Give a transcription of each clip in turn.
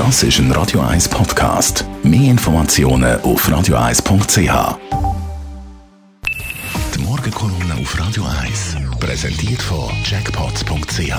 Das ist ein Radio 1 Podcast. Mehr Informationen auf radio1.ch. Die Morgenkolumne auf Radio 1 präsentiert von Jackpots.ch.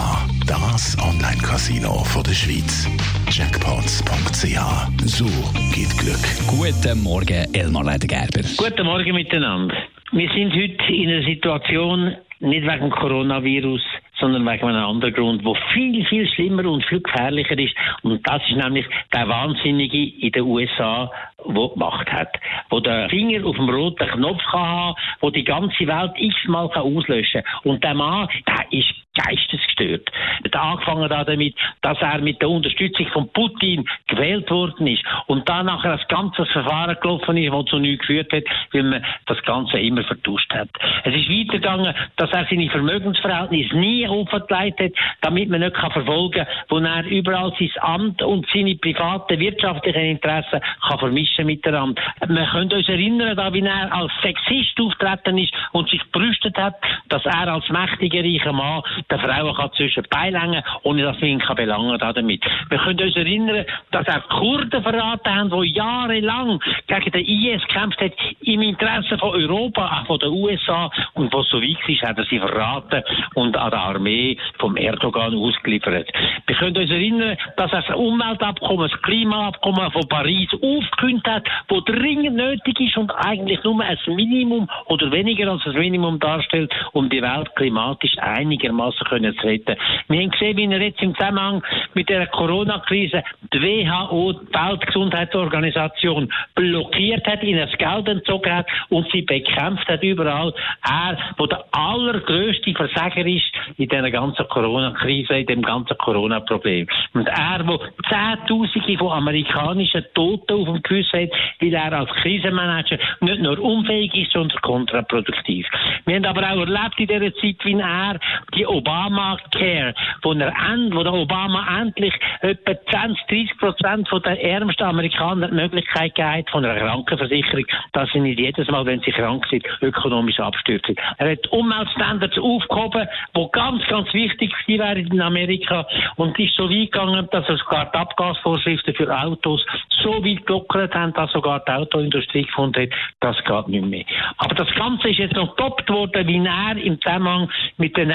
Das Online-Casino der Schweiz. Jackpots.ch. So geht Glück. Guten Morgen, Elmar Ledergerber. Guten Morgen miteinander. Wir sind heute in einer Situation, nicht wegen dem Coronavirus, sondern wegen einem anderen Grund, wo viel, viel schlimmer und viel gefährlicher ist. Und das ist nämlich der Wahnsinnige in den USA, der gemacht hat. Wo der Finger auf dem roten Knopf kann haben, wo die ganze Welt x-mal auslöschen kann. Und der Mann, der ist geistesgestört. Hat angefangen damit, dass er mit der Unterstützung von Putin gewählt worden ist und dann nachher das ganze Verfahren gelaufen ist, das zu nichts geführt hat, weil man das Ganze immer vertuscht hat. Es ist weitergegangen, dass er seine Vermögensverhältnisse nie offengelegt hat, damit man nicht kann verfolgen kann, wo er überall sein Amt und seine privaten wirtschaftlichen Interessen kann vermischen miteinander. Wir können uns erinnern, da wie er als Sexist auftreten ist und sich brüstet hat, dass er als mächtiger reicher Mann der Frauen kann zwischen beilängen, ohne dass wir ihn kann belangen damit. Wir können uns erinnern, dass er Kurden verraten haben, die jahrelang gegen den IS gekämpft hat, im Interesse von Europa, auch von den USA, und was so weit ist, hat er sie verraten und an der Armee vom Erdogan ausgeliefert. Wir können uns erinnern, dass er das Umweltabkommen, das Klimaabkommen von Paris aufgekündigt hat, wo dringend nötig ist und eigentlich nur ein Minimum oder weniger als das Minimum darstellt, um die Welt klimatisch einigermaßen zu retten. Wir haben gesehen, wie er jetzt im Zusammenhang mit der Corona-Krise die WHO, die Weltgesundheitsorganisation, blockiert hat, ihnen das Geld entzogen hat und sie bekämpft hat überall. Er, wo der allergrößte Versager ist in dieser ganzen Corona-Krise, in dem ganzen Corona-Problem. Und er, wo Zehntausende von amerikanischen Toten auf dem Gewissen hat, weil er als Krisenmanager nicht nur unfähig ist, sondern kontraproduktiv. Wir haben aber auch erlebt in dieser Zeit, wie er die Obamacare, wo, er end, wo der Obama endlich etwa 20, 30 Prozent der ärmsten Amerikaner die Möglichkeit gegeben von einer Krankenversicherung, dass sie nicht jedes Mal, wenn sie krank sind, ökonomisch abstürzen. Er hat Umweltstandards aufgehoben, die ganz, ganz wichtig wären in Amerika und ist so weit gegangen, dass er sogar die Abgasvorschriften für Autos so weit gelockert haben, dass sogar die Autoindustrie gefunden hat, das geht nicht mehr. Aber das Ganze ist jetzt noch getoppt worden, wie er im Zusammenhang mit den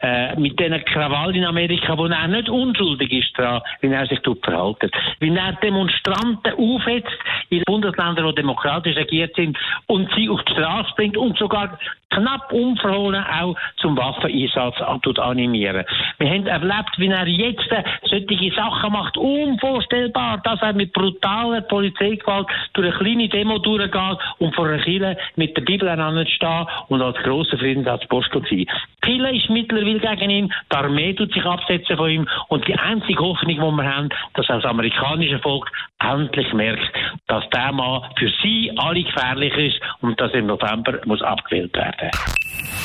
äh, mit diesen Krawallen in Amerika, wo er nicht unschuldig ist daran, wie er sich dort verhalten. Wie er Demonstranten aufhetzt in Bundesländern, die demokratisch regiert sind, und sie auf die Straße bringt und sogar knapp unverhohlen auch zum Waffeneinsatz animieren. Wir haben erlebt, wie er jetzt solche Sachen macht, unvorstellbar, dass er mit brutaler Polizeigewalt durch eine kleine Demo durchgeht und vor einer Kille mit der Bibel stehen und als grosser Friedensposten sein. Kille ist mittlerweile gegen ihn, die Armee tut sich absetzen von ihm und die einzige Hoffnung, die wir haben, dass das amerikanische Volk endlich merkt, dass der Mann für sie alle gefährlich ist und dass im November muss abgewählt werden.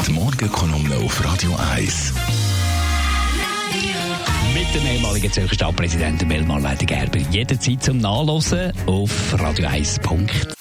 Die Morgenkolumne auf Radio 1. Mit dem ehemaligen Zürcher Stadtpräsidenten Melmar Gerber. Jederzeit zum Nachlesen auf radio1.ch.